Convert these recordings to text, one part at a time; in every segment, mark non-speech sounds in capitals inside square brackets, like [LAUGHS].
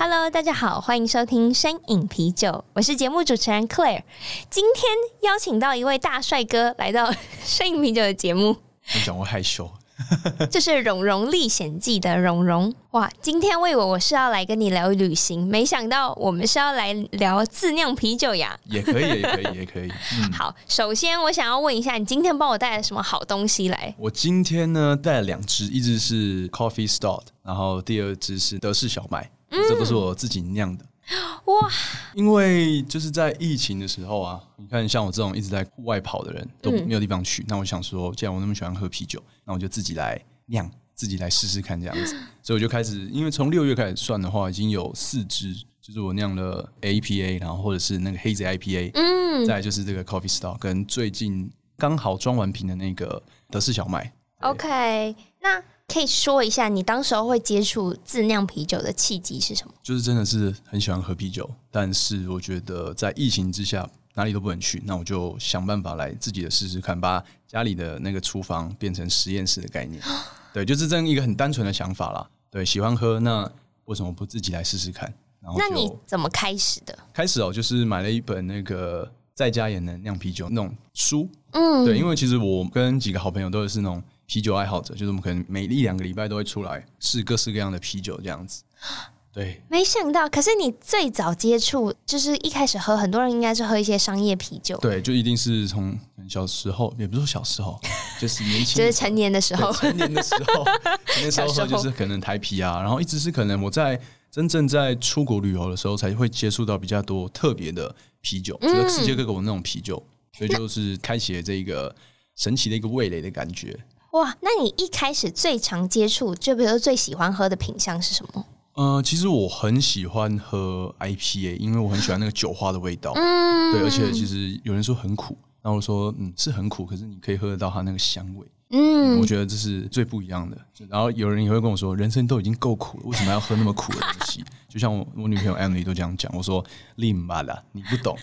！Cheers！Hello，大家好，欢迎收听身影啤酒，我是节目主持人 Claire。今天邀请到一位大帅哥来到身影啤酒的节目。你讲我害羞，[LAUGHS] 这是《荣荣历险记》的荣荣。哇，今天我以为我是要来跟你聊旅行，没想到我们是要来聊自酿啤酒呀。也可以，也可以，也可以。[LAUGHS] 嗯、好，首先我想要问一下，你今天帮我带了什么好东西来？我今天呢带了两支，一支是 Coffee Stout，然后第二支是德式小麦。这都是我自己酿的 [GASPS] 哇！因为就是在疫情的时候啊，你看像我这种一直在户外跑的人都没有地方去，那我想说，既然我那么喜欢喝啤酒，那我就自己来酿，自己来试试看这样子。[LAUGHS] 所以我就开始，因为从六月开始算的话，已经有四支，就是我酿了 APA，然后或者是那个 Hazy IPA，嗯，再来就是这个 Coffee Stout，跟最近刚好装完瓶的那个德式小麦。OK，那。可以说一下你当时候会接触自酿啤酒的契机是什么？就是真的是很喜欢喝啤酒，但是我觉得在疫情之下哪里都不能去，那我就想办法来自己的试试看，把家里的那个厨房变成实验室的概念。[GASPS] 对，就是这样一个很单纯的想法啦。对，喜欢喝，那为什么不自己来试试看？然后那你怎么开始的？开始哦，就是买了一本那个在家也能酿啤酒那种书。嗯，对，因为其实我跟几个好朋友都是那种。啤酒爱好者，就是我们可能每一两个礼拜都会出来试各式各样的啤酒，这样子。[GASPS] 对，没想到，可是你最早接触，就是一开始喝，很多人应该是喝一些商业啤酒。对，就一定是从小时候，也不是说小时候，[LAUGHS] 就是年轻，就是成年的时候，成年的时候，[LAUGHS] 那时候喝就是可能台啤啊，然后一直是可能我在真正在出国旅游的时候，才会接触到比较多特别的啤酒，就是世界各国那种啤酒，所以就是开启了这一个神奇的一个味蕾的感觉。哇，那你一开始最常接触，就比如说最喜欢喝的品相是什么？呃，其实我很喜欢喝 IPA，因为我很喜欢那个酒花的味道。嗯，对，而且其实有人说很苦，然后我说嗯是很苦，可是你可以喝得到它那个香味。嗯，我觉得这是最不一样的。然后有人也会跟我说，人生都已经够苦了，为什么要喝那么苦的东西？[LAUGHS] 就像我我女朋友 Emily 都这样讲，我说利马啦，你不懂。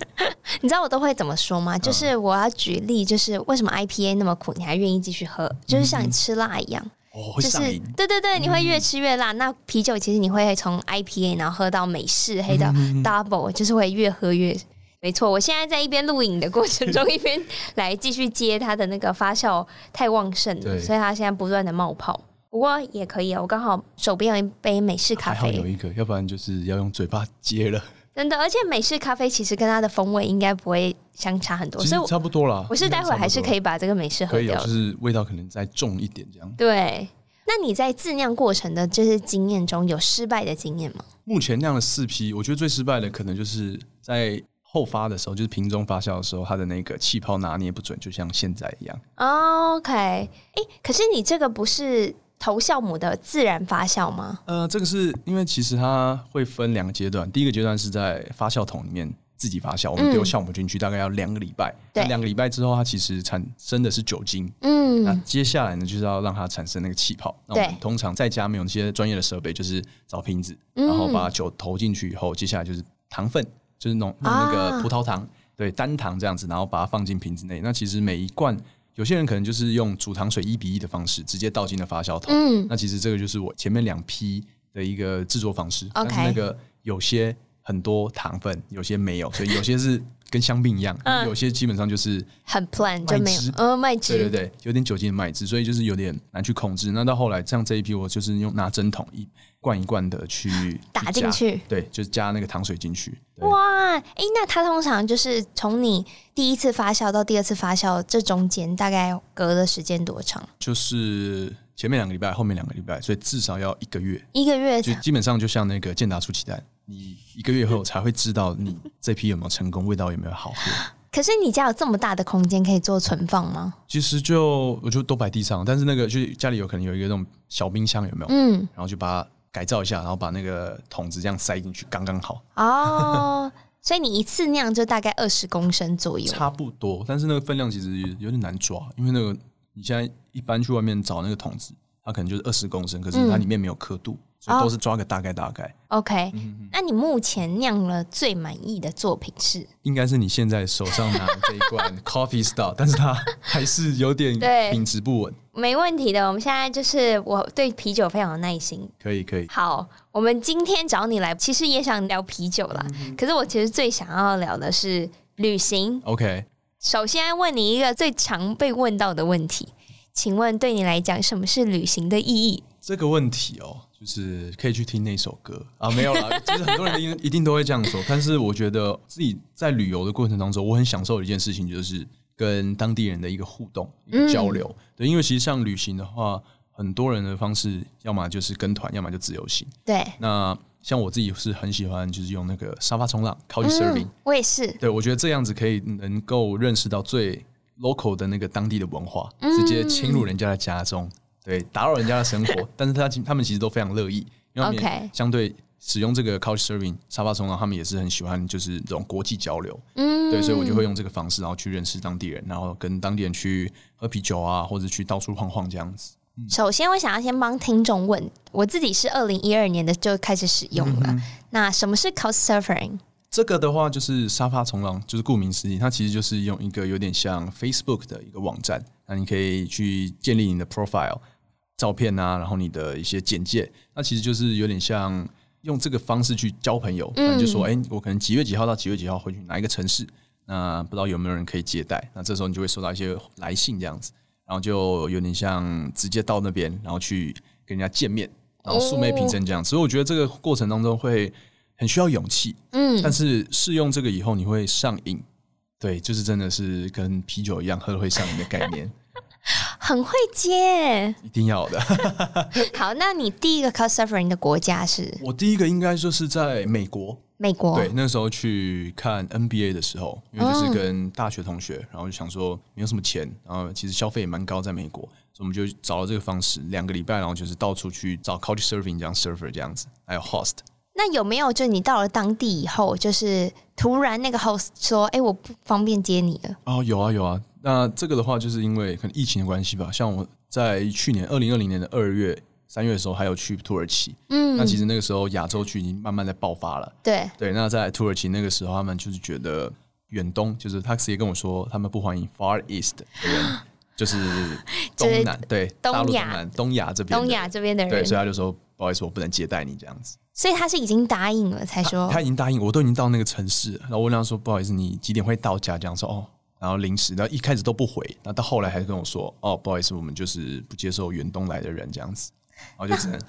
你知道我都会怎么说吗？就是我要举例，就是为什么 IPA 那么苦，你还愿意继续喝？就是像你吃辣一样，哦，会上瘾。对对对，你会越吃越辣。那啤酒其实你会从 IPA 然后喝到美式黑的 Double，就是会越喝越。没错，我现在在一边录影的过程中，一边来继续接它的那个发酵太旺盛了，所以它现在不断的冒泡。不过也可以啊，我刚好手边有一杯美式咖啡，还好有一个，要不然就是要用嘴巴接了。真的，而且美式咖啡其实跟它的风味应该不会相差很多，其实差不多啦。我是待会还是可以把这个美式喝掉，就是味道可能再重一点这样。对，那你在自酿过程的这些经验中有失败的经验吗？目前酿了四批，我觉得最失败的可能就是在后发的时候，就是瓶中发酵的时候，它的那个气泡拿捏不准，就像现在一样。OK，哎、欸，可是你这个不是。头酵母的自然发酵吗？呃，这个是因为其实它会分两个阶段，第一个阶段是在发酵桶里面自己发酵，我们丢酵母进去，大概要两个礼拜。对，两个礼拜之后，它其实产生的是酒精。嗯，那接下来呢，就是要让它产生那个气泡。那我们通常在家没有那些专业的设备，就是找瓶子，然后把酒投进去以后，接下来就是糖分，就是弄弄那个葡萄糖，对，单糖这样子，然后把它放进瓶子内。那其实每一罐。有些人可能就是用煮糖水一比一的方式，直接倒进了发酵桶。嗯，那其实这个就是我前面两批的一个制作方式。OK，但是那个有些很多糖分，有些没有，所以有些是跟香槟一样，嗯、有些基本上就是很 plain 就没有。呃，麦汁，对对对，有点酒精的麦汁，所以就是有点难去控制。那到后来，像这一批，我就是用拿针筒一罐一罐的去打进去，对，就是加那个糖水进去。哇，哎、欸，那它通常就是从你第一次发酵到第二次发酵，这中间大概隔的时间多长？就是前面两个礼拜，后面两个礼拜，所以至少要一个月。一个月就基本上就像那个健达出奇蛋，你一个月后才会知道你这批有没有成功，味道有没有好喝。[LAUGHS] 可是你家有这么大的空间可以做存放吗？其实就我就都摆地上，但是那个就家里有可能有一个那种小冰箱，有没有？嗯，然后就把它。改造一下，然后把那个桶子这样塞进去，刚刚好。哦，所以你一次酿就大概二十公升左右，差不多。但是那个分量其实有点难抓，因为那个你现在一般去外面找那个桶子，它可能就是二十公升，可是它里面没有刻度。嗯所以都是抓个大概大概。OK，那你目前酿了最满意的作品是？应该是你现在手上拿的这一罐 [LAUGHS] Coffee Stout，但是它还是有点 [LAUGHS] 品质不稳。没问题的，我们现在就是我对啤酒非常有耐心。可以可以。好，我们今天找你来，其实也想聊啤酒啦。嗯、可是我其实最想要聊的是旅行。OK，首先问你一个最常被问到的问题，请问对你来讲，什么是旅行的意义？这个问题哦。就是可以去听那首歌啊，没有啦，[LAUGHS] 其实很多人一一定都会这样说。但是我觉得自己在旅游的过程当中，我很享受的一件事情，就是跟当地人的一个互动、一个交流。嗯、对，因为其实像旅行的话，很多人的方式，要么就是跟团，要么就自由行。对。那像我自己是很喜欢，就是用那个沙发冲浪 （Couchsurfing）。我也是。对，我觉得这样子可以能够认识到最 local 的那个当地的文化，直接侵入人家的家中。对，打扰人家的生活，[LAUGHS] 但是他他们其实都非常乐意，因为相对使用这个 Couchsurfing 沙发冲浪，他们也是很喜欢就是这种国际交流，嗯，对，所以我就会用这个方式，然后去认识当地人，然后跟当地人去喝啤酒啊，或者去到处晃晃这样子。嗯、首先，我想要先帮听众问，我自己是二零一二年的就开始使用了，嗯、[LAUGHS] 那什么是 Couchsurfing？这个的话就是沙发冲浪，就是顾名思义，它其实就是用一个有点像 Facebook 的一个网站，那你可以去建立你的 profile。照片啊，然后你的一些简介，那其实就是有点像用这个方式去交朋友。嗯，就说，哎，我可能几月几号到几月几号会去哪一个城市，那不知道有没有人可以接待？那这时候你就会收到一些来信这样子，然后就有点像直接到那边，然后去跟人家见面，然后素昧平生这样。所以我觉得这个过程当中会很需要勇气。嗯，但是试用这个以后你会上瘾，对，就是真的是跟啤酒一样喝了会上瘾的概念。很会接，一定要的。[LAUGHS] 好，那你第一个 Couchsurfing 的国家是？我第一个应该就是在美国。美国对，那时候去看 NBA 的时候，因为就是跟大学同学，嗯、然后就想说没有什么钱，然后其实消费也蛮高，在美国，所以我们就找了这个方式，两个礼拜，然后就是到处去找 Couchsurfing 这样 Surfer 这样子，还有 Host。那有没有就你到了当地以后，就是突然那个 Host 说：“哎，我不方便接你了。”哦，有啊，有啊。那这个的话，就是因为可能疫情的关系吧。像我在去年二零二零年的二月、三月的时候，还有去土耳其。嗯，那其实那个时候亚洲区已经慢慢在爆发了。对对，那在土耳其那个时候，他们就是觉得远东，就是他直接跟我说，他们不欢迎 Far East 的人，[GASPS] 就是东南，对，东亚、东亚这边，东亚这边的人。对，所以他就说不好意思，我不能接待你这样子。所以他是已经答应了才说，他已经答应，我都已经到那个城市了，然后我跟他说不好意思，你几点会到家？这样说哦。然后临时，然后一开始都不回，然后到后来还是跟我说：“哦，不好意思，我们就是不接受远东来的人这样子。”然后就只能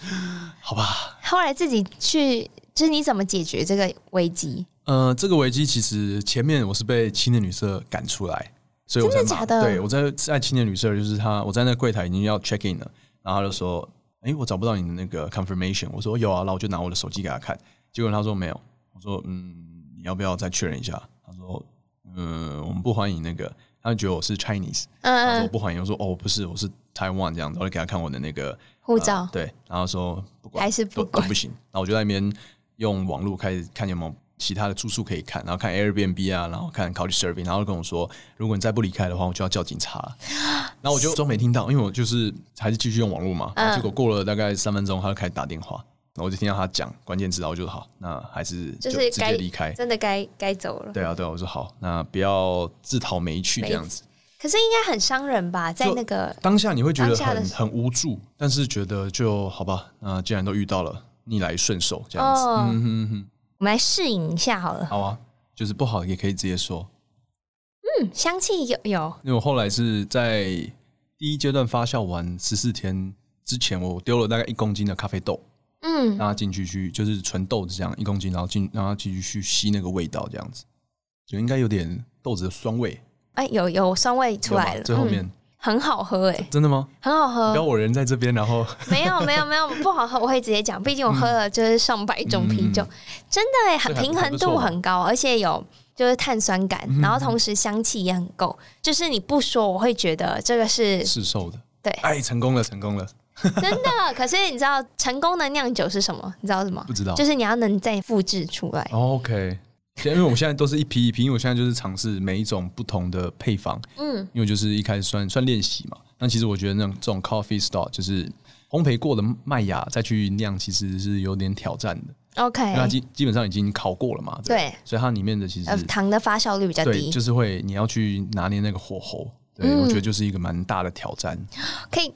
好吧。后来自己去，就是你怎么解决这个危机？呃，这个危机其实前面我是被青年旅社赶出来，所以我真的假的？对，我在在青年旅社，就是他，我在那柜台已经要 check in 了，然后他就说：“哎，我找不到你的那个 confirmation。”我说：“有啊。”然后我就拿我的手机给他看，结果他说没有。我说：“嗯，你要不要再确认一下？”他说。嗯，我们不欢迎那个，他觉得我是 Chinese，他说我不欢迎，我说哦不是，我是 Taiwan 这样子，我就给他看我的那个护照，呃，对，然后说不管还是不管不行，然后我就在那边用网络开始看有没有其他的住宿可以看，然后看 Airbnb 啊，然后看 Couchsurfing，然后跟我说，如果你再不离开的话，我就要叫警察，[GASPS] 然后我就装没听到，因为我就是还是继续用网络嘛，结果过了大概三分钟，他就开始打电话。然后我就听到他讲关键词，然后我就好，那还是就是直接离开，真的该该走了。对啊，对啊，我说好，那不要自讨没趣这样子。可是应该很伤人吧？在那个当下你会觉得很很无助，但是觉得就好吧。那既然都遇到了，逆来顺受这样子。哦、嗯哼哼，我们来适应一下好了。好啊，就是不好也可以直接说。嗯，香气有有。因为我后来是在第一阶段发酵完十四天之前，我丢了大概一公斤的咖啡豆。嗯，让它进去去就是纯豆子这样一公斤，然后进让它进去去吸那个味道，这样子就应该有点豆子的酸味。哎、欸，有有酸味出来了，最后面、嗯、很好喝哎、欸，真的吗？很好喝。然后我人在这边，然后 [LAUGHS] 没有没有没有不好喝，我会直接讲，毕竟我喝了就是上百种啤酒，嗯、真的哎、欸，很平衡度很高，而且有就是碳酸感，嗯、然后同时香气也很够，就是你不说我会觉得这个是市售的。对，哎，成功了，成功了。[LAUGHS] 真的。可是你知道成功的酿酒是什么？你知道什么？不知道，就是你要能再复制出来。OK。因为我们现在都是一批一批，因为我现在就是尝试每一种不同的配方，嗯，因为就是一开始算算练习嘛。那其实我觉得那种这种 coffee store 就是烘焙过的麦芽再去酿，其实是有点挑战的。OK，因为它基基本上已经烤过了嘛，对，对，所以它里面的其实糖的发酵率比较低，就是会你要去拿捏那个火候。对，我觉得就是一个蛮大的挑战。[GASPS] 可以，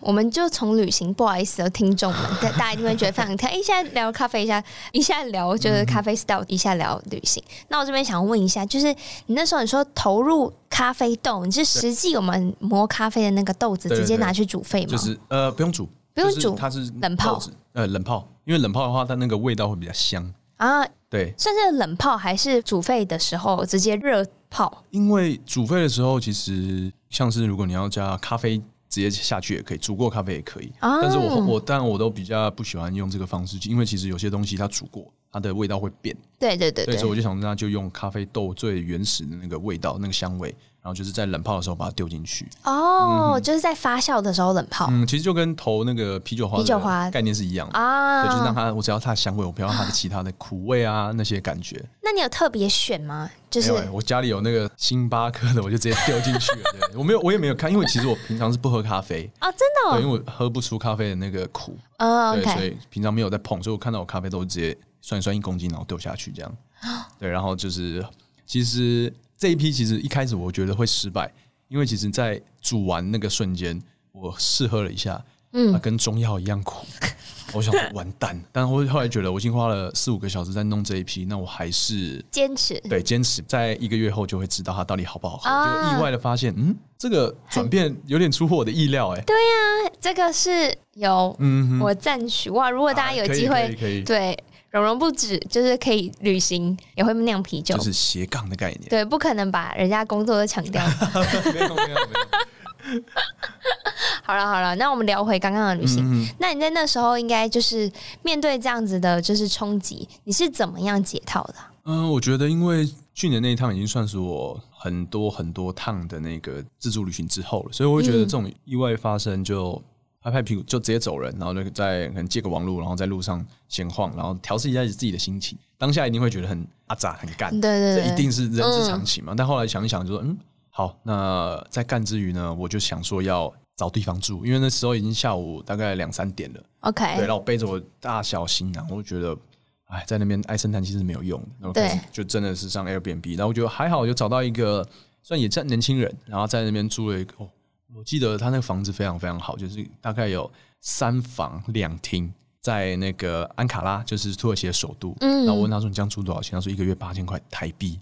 我们就从旅行，不好意思哦，听众们，大 [LAUGHS] 大家一定会觉得非常开。哎，现在聊咖啡，一下一下聊就是咖啡 style，一下聊旅行。那我这边想问一下，就是你那时候你说投入咖啡豆，你是实际我们磨咖啡的那个豆子，直接拿去煮沸吗？就是呃，不用煮，不用煮，它是冷泡，呃，冷泡，因为冷泡的话，它那个味道会比较香啊。对，算是冷泡还是煮沸的时候直接热泡？因为煮沸的时候，其实像是如果你要加咖啡，直接下去也可以，煮过咖啡也可以。啊、但是我我当然我都比较不喜欢用这个方式，因为其实有些东西它煮过，它的味道会变。对对对，对，所以我就想那就用咖啡豆最原始的那个味道，那个香味。然后就是在冷泡的时候把它丢进去哦，嗯、就是在发酵的时候冷泡。嗯，其实就跟投那个啤酒花啤酒花概念是一样的啊，对，就是让它我只要它的香味，我不要它的其他的苦味啊那些感觉。[GASPS] 那你有特别选吗？就是我家里有那个星巴克的，我就直接丢进去了。对，我没有，我也没有看，因为其实我平常是不喝咖啡啊，真的、哦，对，因为我喝不出咖啡的那个苦啊、哦，对，所以平常没有在碰，所以我看到我咖啡豆直接算一算一公斤，然后丢下去这样。对，然后就是其实这一批其实一开始我觉得会失败。因为其实，在煮完那个瞬间，我试喝了一下，嗯，啊、跟中药一样苦，我想说完蛋。但我后来觉得，我已经花了四五个小时在弄这一批，那我还是坚持，对，坚持，在一个月后就会知道它到底好不好喝。啊、就意外的发现，嗯，这个转变有点出乎我的意料、欸，哎，对呀、啊，这个是有，嗯，我赞许哇！如果大家有机会，可以，对。容容不止，就是可以旅行，也会酿啤酒，就是斜杠的概念。对，不可能把人家工作都抢掉。[LAUGHS] 没有没有没有。好了好了，那我们聊回刚刚的旅行。嗯、那你在那时候应该就是面对这样子的，就是冲击，你是怎么样解套的？嗯，我觉得因为去年那一趟已经算是我很多很多趟的那个自助旅行之后了，所以我会觉得这种意外发生就。拍拍屁股就直接走人，然后就在可能借个网路，然后在路上闲晃，然后调试一下自己的心情。当下一定会觉得很阿杂、很干，对对对，这一定是人之常情嘛。嗯、但后来想一想，就说嗯，好，那在干之余呢，我就想说要找地方住，因为那时候已经下午大概两三点了。OK，对，然后背着我大小行囊，我就觉得，哎，在那边唉声叹气是没有用的。然后开始就真的是上 Airbnb，然后我觉得还好，我就找到一个，虽然也算年轻人，然后在那边租了一个。哦我记得他那个房子非常非常好，就是大概有三房两厅，在那个安卡拉，就是土耳其的首都。嗯，然后我问他说：“你这样租多少钱？”他说：“一个月八千块台币。”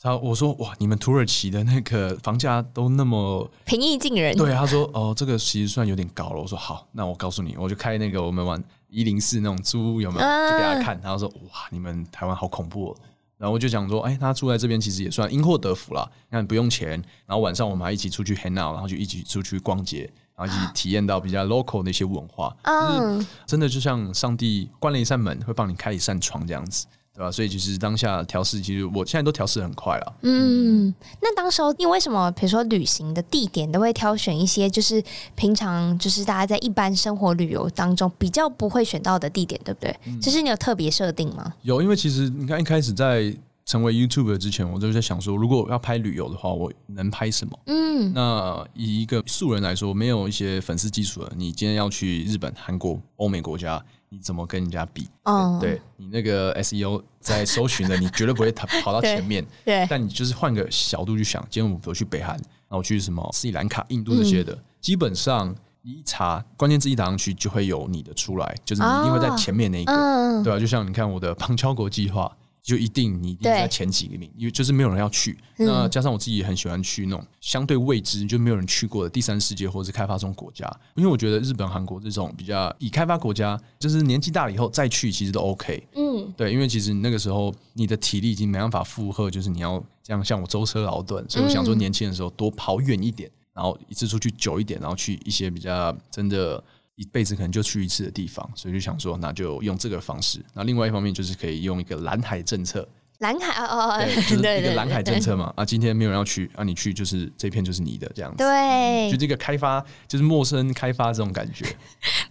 然后我说：“哇，你们土耳其的那个房价都那么平易近人？”对，他说：“哦，这个其实算有点高了。”我说：“好，那我告诉你，我就开那个我们玩一零四那种租屋有没有？就给他看。”他说：“哇，你们台湾好恐怖哦。”然后我就想说，哎，他住在这边其实也算因祸得福啦。你看不用钱，然后晚上我们还一起出去 hang out，然后就一起出去逛街，然后一起体验到比较 local 的一些文化。嗯，真的就像上帝关了一扇门，会帮你开一扇窗这样子。对吧？所以其实当下调试，其实我现在都调试很快了。嗯，那当时候你为什么，比如说旅行的地点都会挑选一些，就是平常就是大家在一般生活旅游当中比较不会选到的地点，对不对？嗯，其实你有特别设定吗？有，因为其实你看一开始在成为 YouTuber 之前，我就在想说，如果要拍旅游的话，我能拍什么？嗯，那以一个素人来说，没有一些粉丝基础的，你今天要去日本、韩国、欧美国家。你怎么跟人家比？哦，对，你那个 SEO 在搜寻的，你绝对不会跑 [LAUGHS] 跑到前面。对，但你就是换个角度去想，今天我们去北韩，然后去什么斯里兰卡、印度这些的，基本上你一查关键字一打上去，就会有你的出来，就是你一定会在前面那一个，对吧？就像你看我的旁敲国计划。就一定你一定在前几名，因为就是没有人要去。那加上我自己也很喜欢去那种相对未知就没有人去过的第三世界或者是开发中国家，因为我觉得日本、韩国这种比较已开发国家，就是年纪大了以后再去其实都 OK。嗯，对，因为其实那个时候你的体力已经没办法负荷，就是你要这样像我舟车劳顿，所以我想说年轻的时候多跑远一点，然后一次出去久一点，然后去一些比较真的。一辈子可能就去一次的地方，所以就想说，那就用这个方式。那另外一方面就是可以用一个蓝海政策，蓝海哦哦，对，[LAUGHS] 就是一个蓝海政策嘛。啊，今天没有人要去，啊，你去就是这片就是你的这样子。对，就这个开发就是陌生开发这种感觉。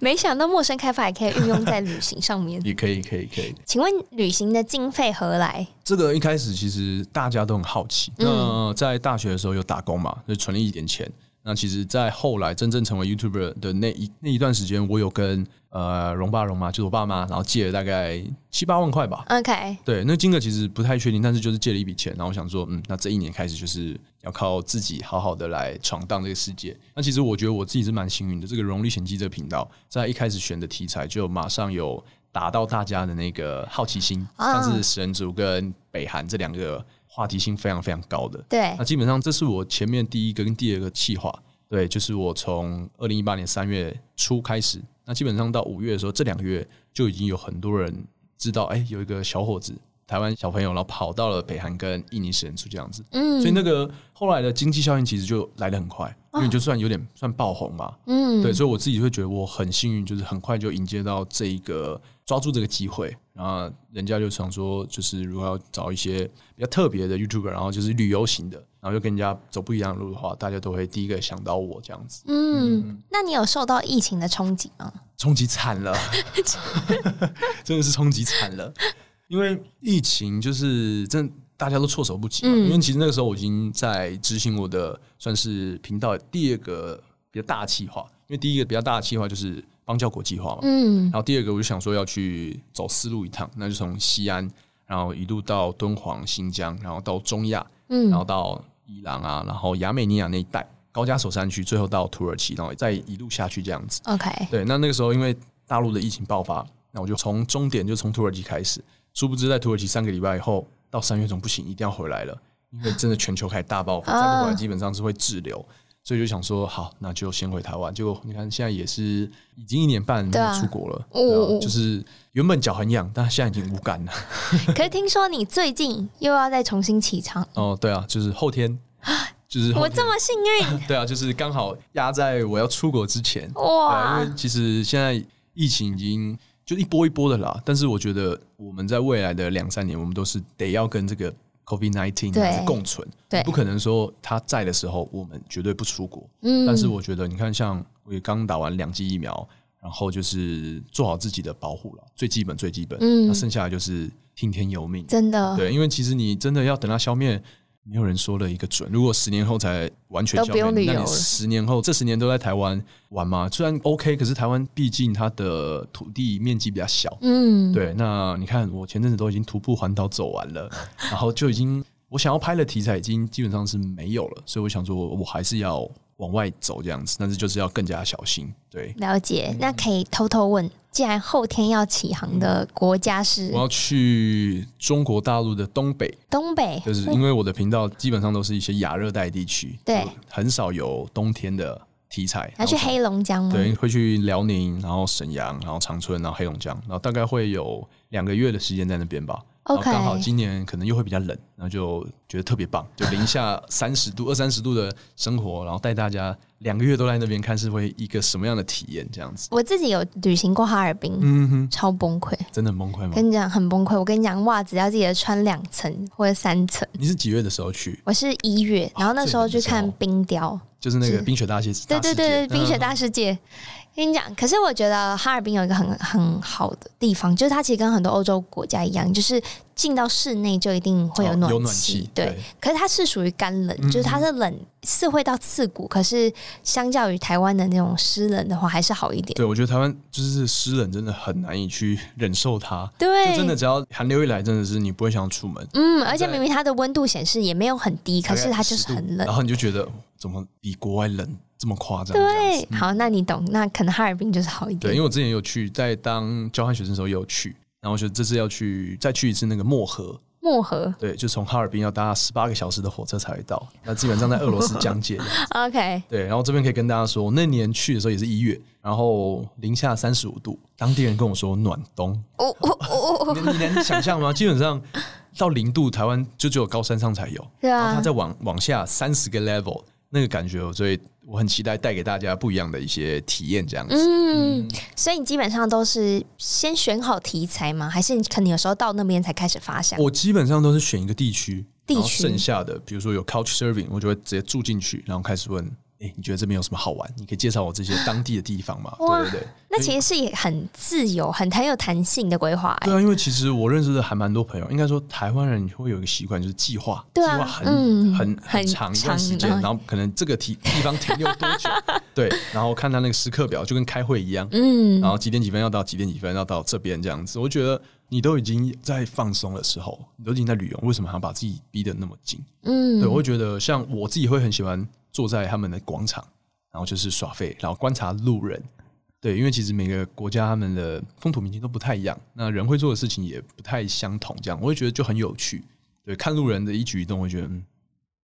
没想到陌生开发也可以运用在旅行上面。[LAUGHS] 也可以，可以，可以。请问旅行的经费何来？这个一开始其实大家都很好奇。嗯、那在大学的时候有打工嘛，就存了一点钱。那其实，在后来真正成为 YouTuber 的那一那一段时间，我有跟呃荣爸荣妈，就是我爸妈，然后借了大概七八万块吧。OK，对，那金额其实不太确定，但是就是借了一笔钱。然后我想说，嗯，那这一年开始就是要靠自己好好的来闯荡这个世界。那其实我觉得我自己是蛮幸运的，这个《荣历险记》这个频道在一开始选的题材就马上有打到大家的那个好奇心，像是食人族跟北韩这两个。话题性非常非常高的，对，那基本上这是我前面第一个跟第二个计划，对，就是我从二零一八年三月初开始，那基本上到五月的时候，这两个月就已经有很多人知道，哎，有一个小伙子，台湾小朋友，然后跑到了北韩跟印尼食人族这样子，嗯，所以那个后来的经济效应其实就来得很快，因为就算有点算爆红嘛，嗯，对，所以我自己会觉得我很幸运，就是很快就迎接到这一个。抓住这个机会，然后人家就想说，就是如果要找一些比较特别的 YouTuber，然后就是旅游型的，然后又跟人家走不一样的路的话，大家都会第一个想到我这样子。嗯，嗯，那你有受到疫情的冲击吗？冲击惨了，[LAUGHS] 真的是冲击惨了。因为疫情就是真大家都措手不及嘛。嗯、因为其实那个时候我已经在执行我的算是频道第二个比较大的计划，因为第一个比较大的计划就是。邦交国计划嘛，嗯，然后第二个我就想说要去走丝路一趟，那就从西安，然后一路到敦煌、新疆，然后到中亚，嗯，然后到伊朗啊，然后亚美尼亚那一带高加索山区，最后到土耳其，然后再一路下去这样子。OK，对，那那个时候因为大陆的疫情爆发，那我就从终点就从土耳其开始，殊不知在土耳其三个礼拜以后，到三月中不行，一定要回来了，因为真的全球开始大爆发，再不回来基本上是会滞留。所以就想说，好，那就先回台湾。结果你看，现在也是已经一年半没有出国了，就是原本脚很痒，但现在已经无感了。[LAUGHS] 可是听说你最近又要再重新启程哦？对啊，就是后天，[GASPS] 就是我这么幸运？[LAUGHS] 对啊，就是刚好压在我要出国之前哇！因为其实现在疫情已经就一波一波的啦，但是我觉得我们在未来的两三年，我们都是得要跟这个。COVID-19 是共存，对，不可能说他在的时候我们绝对不出国。嗯，但是我觉得你看，像我也刚打完两剂疫苗，然后就是做好自己的保护了，最基本最基本。嗯，那剩下的就是听天由命。真的，对，因为其实你真的要等它消灭。没有人说了一个准。如果十年后才完全消灭，那你十年后这十年都在台湾玩吗？虽然 OK，可是台湾毕竟它的土地面积比较小。嗯，对。那你看，我前阵子都已经徒步环岛走完了，然后就已经我想要拍的题材已经基本上是没有了，所以我想说，我还是要。往外走这样子，但是就是要更加小心。对，了解。那可以偷偷问，既然后天要起航的国家是？我要去中国大陆的东北。东北，就是因为我的频道基本上都是一些亚热带地区，对，很少有冬天的题材。要去黑龙江吗？对，会去辽宁，然后沈阳，然后长春，然后黑龙江，然后大概会有两个月的时间在那边吧。刚 Okay. 好今年可能又会比较冷，然后就觉得特别棒，[LAUGHS] 就零下三十度、二三十度的生活，然后带大家两个月都在那边看，是会一个什么样的体验？这样子。我自己有旅行过哈尔滨，嗯哼，超崩溃，真的很崩溃吗？跟你讲很崩溃，我跟你讲，袜子要记得穿两层或者三层。你是几月的时候去？我是一月，然后那时候去看冰雕，就是那个冰雪大世界。对对对，冰雪大世界。嗯跟你讲，可是我觉得哈尔滨有一个很很好的地方，就是它其实跟很多欧洲国家一样，就是进到室内就一定会有暖气。哦、暖气对，对，可是它是属于干冷，就是它是冷是会到刺骨，可是相较于台湾的那种湿冷的话，还是好一点。对，我觉得台湾就是湿冷真的很难以去忍受它。对，真的只要寒流一来，真的是你不会想要出门。嗯，而且明明它的温度显示也没有很低，可是它就是很冷，然后你就觉得怎么比国外冷？这么夸张？对，好，那你懂，那可能哈尔滨就是好一点。对，因为我之前有去，在当交换学生的时候也有去，然后我觉得这次要去再去一次那个漠河。漠河。对，就从哈尔滨要搭十八个小时的火车才会到，那基本上在俄罗斯疆界。[LAUGHS] OK。对，然后这边可以跟大家说，那年去的时候也是一月，然后零下三十五度，当地人跟我说暖冬。哦哦哦 [LAUGHS] 你你能想象吗？基本上到零度，台湾就只有高山上才有。对啊。然后它再往往下三十个 level。那个感觉，所以我很期待带给大家不一样的一些体验，这样子。嗯，嗯，所以你基本上都是先选好题材吗？还是你可能有时候到那边才开始发想？我基本上都是选一个地区，地区剩下的，比如说有 Couch Serving，我就会直接住进去，然后开始问。哎、欸，你觉得这边有什么好玩？你可以介绍我这些当地的地方吗？[LAUGHS] 对对对，那其实是也很自由、很很有弹性的规划。对啊，因为其实我认识的还蛮多朋友，应该说台湾人会有一个习惯，就是计划，计划、啊、很、嗯、很很长一段时间，然后可能这个地地方停留多久？对，然后看他那个时刻表，就跟开会一样，嗯，然后几点几分要到几点几分要到这边这样子。我觉得你都已经在放松的时候，你都已经在旅游，为什么还要把自己逼得那么紧？嗯，对，我会觉得像我自己会很喜欢。坐在他们的广场，然后就是耍废，然后观察路人。对，因为其实每个国家他们的风土民情都不太一样，那人会做的事情也不太相同。这样，我会觉得就很有趣。对，看路人的一举一动，我会觉得嗯，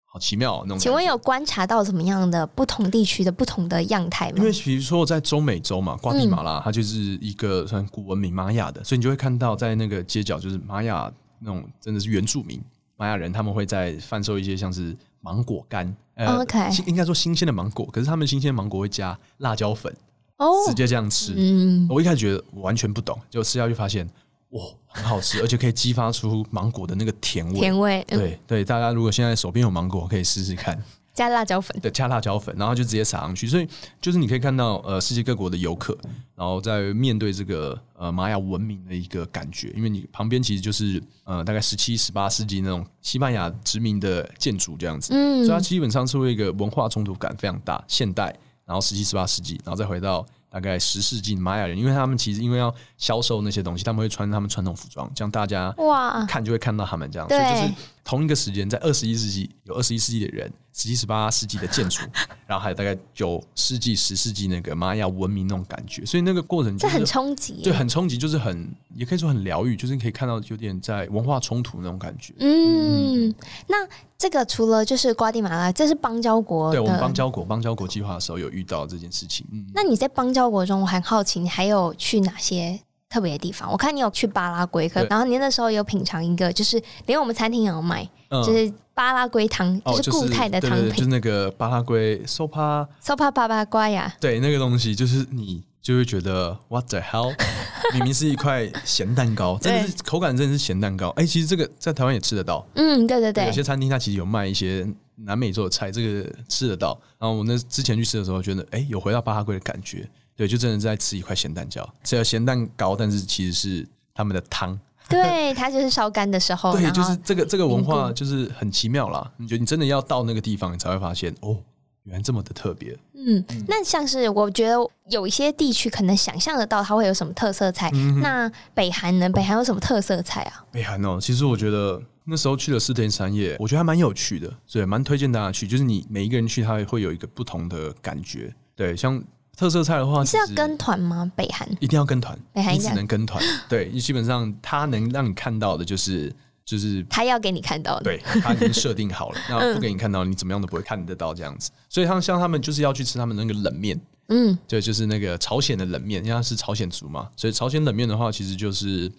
好奇妙哦，那种。请问有观察到怎么样的不同地区的不同的样态吗？因为比如说在中美洲嘛，瓜地马拉，它就是一个算古文明玛雅的，所以你就会看到在那个街角，就是玛雅那种真的是原住民玛雅人，他们会在贩售一些像是。芒果干，呃.应该说新鲜的芒果，可是他们新鲜的芒果会加辣椒粉，哦，oh, 直接这样吃。嗯，我一开始觉得我完全不懂，就吃下去发现，哇，很好吃，[LAUGHS] 而且可以激发出芒果的那个甜味。甜味，对、嗯、对，大家如果现在手边有芒果，可以试试看。加辣椒粉，对，加辣椒粉，然后就直接撒上去，所以就是你可以看到呃世界各国的游客，然后在面对这个呃玛雅文明的一个感觉，因为你旁边其实就是呃大概十七、十八世纪那种西班牙殖民的建筑这样子，嗯，所以它基本上是为一个文化冲突感非常大，现代，然后十七、十八世纪，然后再回到大概十世纪玛雅人，因为他们其实因为要销售那些东西，他们会穿他们传统服装，这样大家哇。看就会看到他们这样，对所以就是同一个时间在二十一世纪有二十一世纪的人。十七、十八世纪的建筑，[LAUGHS] 然后还有大概九世纪、十世纪那个玛雅文明那种感觉，所以那个过程就是很冲击，对，很冲击，就是很也可以说很疗愈，就是你可以看到有点在文化冲突那种感觉。嗯，嗯那这个除了就是瓜地马拉，这是邦交国，对我们邦交国邦交国计划的时候有遇到这件事情。嗯，那你在邦交国中，我很好奇，你还有去哪些特别的地方？我看你有去巴拉圭，可然后你那时候有品尝一个，就是连我们餐厅也有卖，嗯、就是。巴拉圭汤就是固态的汤就是，就是那个巴拉圭 sopa sopa 巴拉圭呀。对，那个东西就是你就会觉得 what the hell，[LAUGHS] 明明是一块咸蛋糕，真的是口感真的是咸蛋糕。哎，其实这个在台湾也吃得到。嗯，对对对，有些餐厅它其实有卖一些南美洲的菜，这个吃得到。然后我那之前去吃的时候，觉得哎，有回到巴拉圭的感觉。对，就真的在吃一块咸蛋糕，只有咸蛋糕，但是其实是他们的汤。对，它就是烧干的时候。对，就是这个这个文化就是很奇妙啦。你觉得你真的要到那个地方，你才会发现哦，原来这么的特别。嗯，那像是我觉得有一些地区可能想象得到它会有什么特色菜。嗯、那北韩呢？北韩有什么特色菜啊？北韩哦，其实我觉得那时候去了四天三夜，我觉得还蛮有趣的，所以蛮推荐大家去。就是你每一个人去，他会有一个不同的感觉。对，像。特色菜的话，是要跟团吗？北韩一定要跟团，北韩你只能跟团。[LAUGHS] 对，基本上他能让你看到的就是就是他要给你看到的，对，他已经设定好了，[LAUGHS] 那不给你看到，你怎么样都不会看得到这样子。所以他像他们就是要去吃他们那个冷面，嗯，对，就是那个朝鲜的冷面，因为他是朝鲜族嘛，所以朝鲜冷面的话，其实就是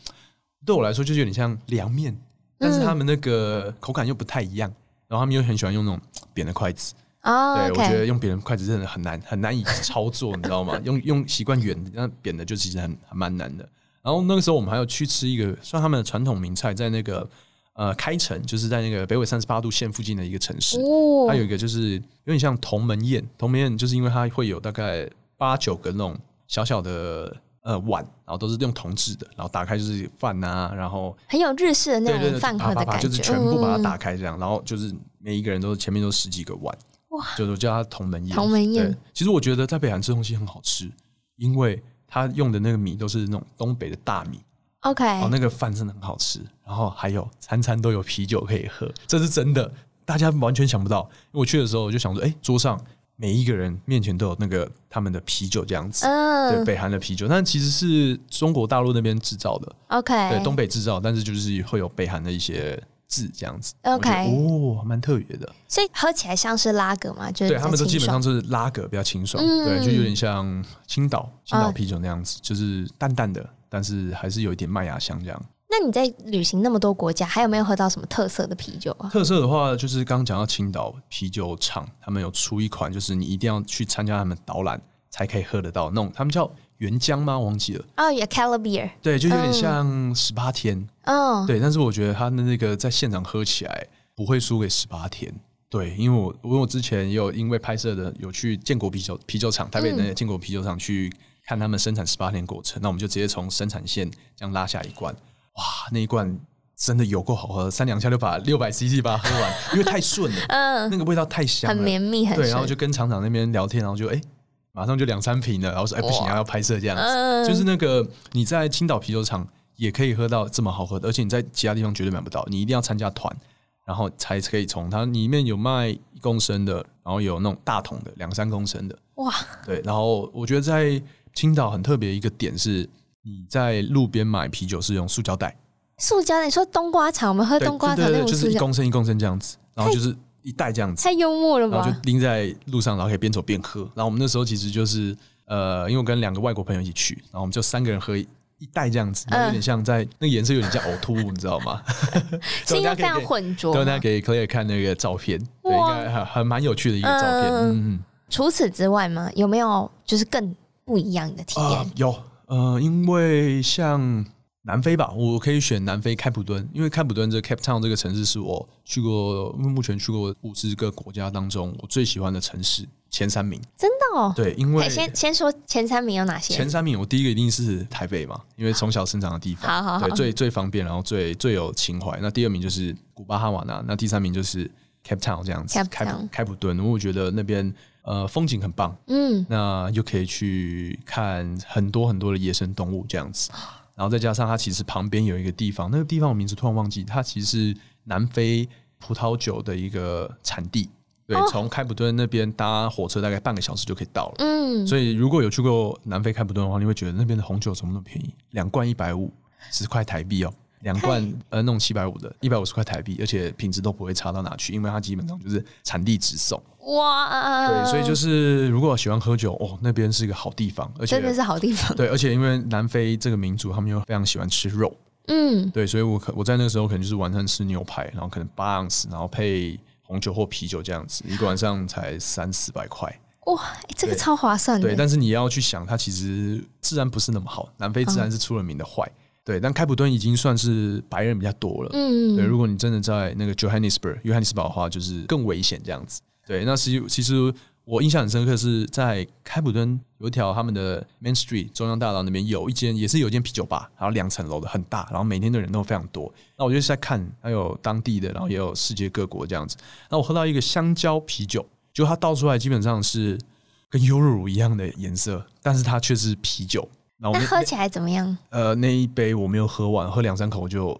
对我来说就是有点像凉面，但是他们那个口感又不太一样，然后他们又很喜欢用那种扁的筷子。哦，oh. 对，我觉得用扁的筷子真的很难，很难以操作，你知道吗？[LAUGHS] 用用习惯圆，那扁的就其实很还蛮难的。然后那个时候我们还要去吃一个算他们的传统名菜，在那个呃开城，就是在那个北纬三十八度线附近的一个城市，哦，它有一个就是有点像同门宴，同门宴就是因为它会有大概八九个那种小小的呃碗，然后都是用铜制的，然后打开就是饭啊，然后很有日式的那种饭盒的感觉，就是全部把它打开这样，嗯、然后就是每一个人都前面都十几个碗。哇，就是我叫它同门宴。同门宴，其实我觉得在北韩吃东西很好吃，因为他用的那个米都是那种东北的大米。OK，哦，那个饭真的很好吃，然后还有餐餐都有啤酒可以喝，这是真的，大家完全想不到。因为我去的时候我就想说，哎，桌上每一个人面前都有那个他们的啤酒这样子，嗯，对，北韩的啤酒，但其实是中国大陆那边制造的。OK，对，东北制造，但是就是会有北韩的一些。字这样子，OK，哦，蛮特别的，所以喝起来像是拉格嘛，就是对他们都基本上就是拉格比较清爽，嗯、对，就有点像青岛青岛啤酒那样子，嗯、就是淡淡的，但是还是有一点麦芽香这样。那你在旅行那么多国家，还有没有喝到什么特色的啤酒啊？特色的话，就是刚刚讲到青岛啤酒厂，他们有出一款，就是你一定要去参加他们导览才可以喝得到那种，他们叫原浆吗？忘记了。哦，有 Caliber。对，就有点像十八天。嗯。对，但是我觉得它的那个在现场喝起来不会输给十八天。对，因为我因为我之前也有因为拍摄的有去建国啤酒啤酒厂，台北的建国啤酒厂去看他们生产十八天过程，那我们就直接从生产线这样拉下一罐，哇，那一罐真的有够好喝，三两下就把六百 CC 把它喝完，因为太顺了，[LAUGHS] 嗯，那个味道太香了，很绵密，很对，然后就跟厂长那边聊天，然后就哎，马上就两三瓶了，然后说哎不行，要拍摄这样子，嗯、就是那个你在青岛啤酒厂也可以喝到这么好喝的，而且你在其他地方绝对买不到，你一定要参加团。然后才可以从它里面有卖一公升的，然后有那种大桶的两三公升的。哇，对。然后我觉得在青岛很特别一个点是，你在路边买啤酒是用塑胶袋。塑胶袋？你说冬瓜茶，我们喝冬瓜茶那种就是一公升一公升这样子，然后就是一袋这样子。太幽默了吧？然后就拎在路上，然后可以边走边喝。然后我们那时候其实就是呃，因为我跟两个外国朋友一起去，然后我们就三个人喝。一袋这样子，有点像在那个颜色有点像呕吐物，你知道吗？[LAUGHS] [LAUGHS] 是因为非常浑浊。大家给 Claire 看那个照片，对，应该还还蛮有趣的一个照片。嗯，嗯除此之外吗，有没有就是更不一样的体验？有，呃，因为像南非吧，我可以选南非开普敦，因为开普敦这 Cape Town 这个城市是我去过目前去过五十个国家当中我最喜欢的城市。前三名，真的哦。对，因为先先说前三名有哪些？前三名，我第一个一定是台北嘛，因为从小生长的地方，好好好，对，最最方便，然后最最有情怀。那第二名就是古巴哈瓦那，那第三名就是 Cape Town 这样子，开普开普敦。我觉得那边呃风景很棒，嗯，那又可以去看很多很多的野生动物这样子，[GASPS] 然后再加上它其实旁边有一个地方，那个地方我名字突然忘记，它其实是南非葡萄酒的一个产地。对，从开普敦那边搭火车大概半个小时就可以到了。嗯，所以如果有去过南非开普敦的话，你会觉得那边的红酒怎么那么便宜？两罐一百五十块台币哦，两罐呃那种七百五的，一百五十块台币，而且品质都不会差到哪去，因为它基本上就是产地直送。哇，对，所以就是如果喜欢喝酒哦，那边是一个好地方，而且真的是好地方。对，而且因为南非这个民族，他们又非常喜欢吃肉。嗯，对，所以我可我在那个时候可能就是晚上吃牛排，然后可能八盎司，然后配。红酒或啤酒这样子，一个晚上才三四百块，哇，欸，这个超划算的。对，但是你要去想，它其实治安不是那么好。南非治安是出了名的坏，嗯，对。但开普敦已经算是白人比较多了，嗯，对。如果你真的在那个 Johannesburg 约翰尼斯堡的话，就是更危险这样子。对，那其实其实。我印象很深刻，是在开普敦有一条他们的 Main Street 中央大道那边有一间，也是有一间啤酒吧，然后两层楼的很大，然后每天的人都非常多。那我就是在看，还有当地的，然后也有世界各国这样子。那我喝到一个香蕉啤酒，就它倒出来基本上是跟优酪乳一样的颜色，但是它却是啤酒。那喝起来怎么样？呃，那一杯我没有喝完，喝两三口就，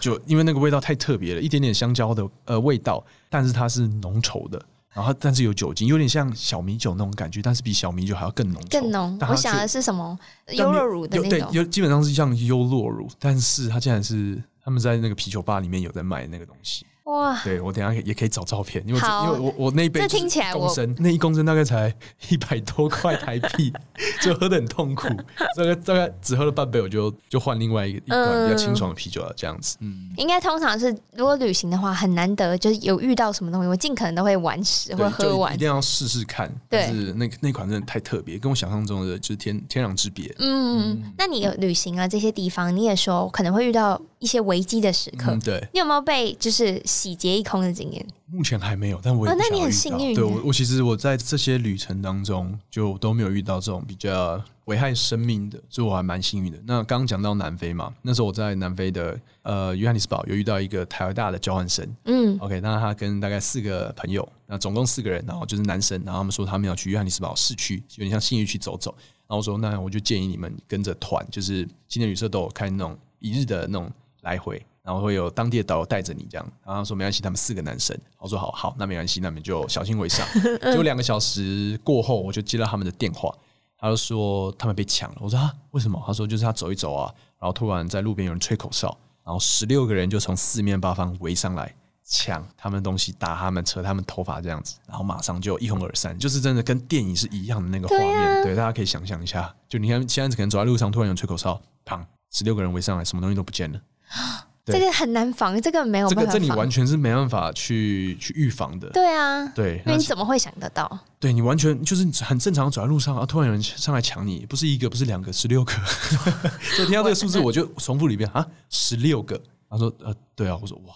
就因为那个味道太特别了，一点点香蕉的呃味道，但是它是浓稠的。然后，但是有酒精，有点像小米酒那种感觉，但是比小米酒还要更浓。更浓，我想的是什么？优酪乳的那种。对，基本上是像优酪乳，但是它竟然是他们在那个啤酒吧里面有在卖那个东西。哇！对，我等下也可以找照片，因为因为我我那一杯这听起来公升，那一公升大概才一百多块台币，[LAUGHS] 就喝得很痛苦。大概大概只喝了半杯，我就就换另外一个一款比较清爽的啤酒了。这样子，嗯，应该通常是如果旅行的话，很难得就是有遇到什么东西，我尽可能都会玩食或喝完，一定要试试看。对，是那那款真的太特别，跟我想象中的就是天天壤之别。嗯，嗯，那你有旅行啊这些地方，你也说可能会遇到。一些危机的时刻，嗯，对，你有没有被就是洗劫一空的经验？目前还没有，但我也、哦、那你很幸运。对我，我其实我在这些旅程当中就都没有遇到这种比较危害生命的，所以我还蛮幸运的。那刚刚讲到南非嘛，那时候我在南非的呃约翰尼斯堡有遇到一个台湾大的交换生，嗯，OK，那他跟大概四个朋友，那总共四个人，然后就是男生，然后他们说他们要去约翰尼斯堡市区，有点像信义区走走，然后我说那我就建议你们跟着团，就是青年旅社都有开那种一日的那种来回。然后会有当地的导游带着你这样，然后他说没关系，他们四个男生，我说好好，那没关系，那你就小心为上。[LAUGHS] 结果两个小时过后，我就接到他们的电话，他就说他们被抢了。我说啊，为什么？他说就是他走一走啊，然后突然在路边有人吹口哨，然后十六个人就从四面八方围上来抢他们的东西，打他们，扯他们头发这样子，然后马上就一哄而散，就是真的跟电影是一样的那个画面。对啊，对，大家可以想象一下，就你看现在可能走在路上，突然有人吹口哨，砰，十六个人围上来，什么东西都不见了。[GASPS] [LAUGHS] 这个很难防，这个没有办法防。这个这你完全是没办法去去预防的。对啊，对，那你怎么会想得到？对你完全就是很正常走在路上，啊突然有人上来抢你，不是一个，不是两个，十六个。[LAUGHS] 所以听到这个数字，我就重复里边啊，十六个。他说呃，对啊，我说哇，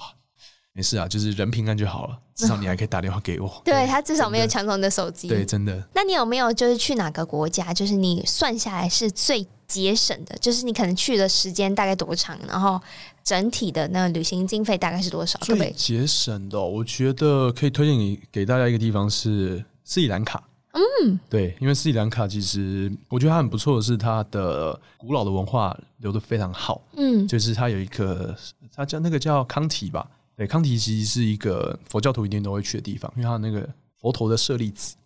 没事啊，就是人平安就好了，至少你还可以打电话给我。[LAUGHS] 对他至少没有抢走你的手机。对，真的。那你有没有就是去哪个国家？就是你算下来是最。节省的，就是你可能去的时间大概多长，然后整体的那个旅行经费大概是多少？最节省的，我觉得可以推荐你给大家一个地方是斯里兰卡。嗯，对，因为斯里兰卡其实我觉得它很不错的是它的古老的文化留得非常好。嗯，就是它有一个，它叫那个叫康提吧？对，康提其实是一个佛教徒一定都会去的地方，因为它那个佛头的舍利子，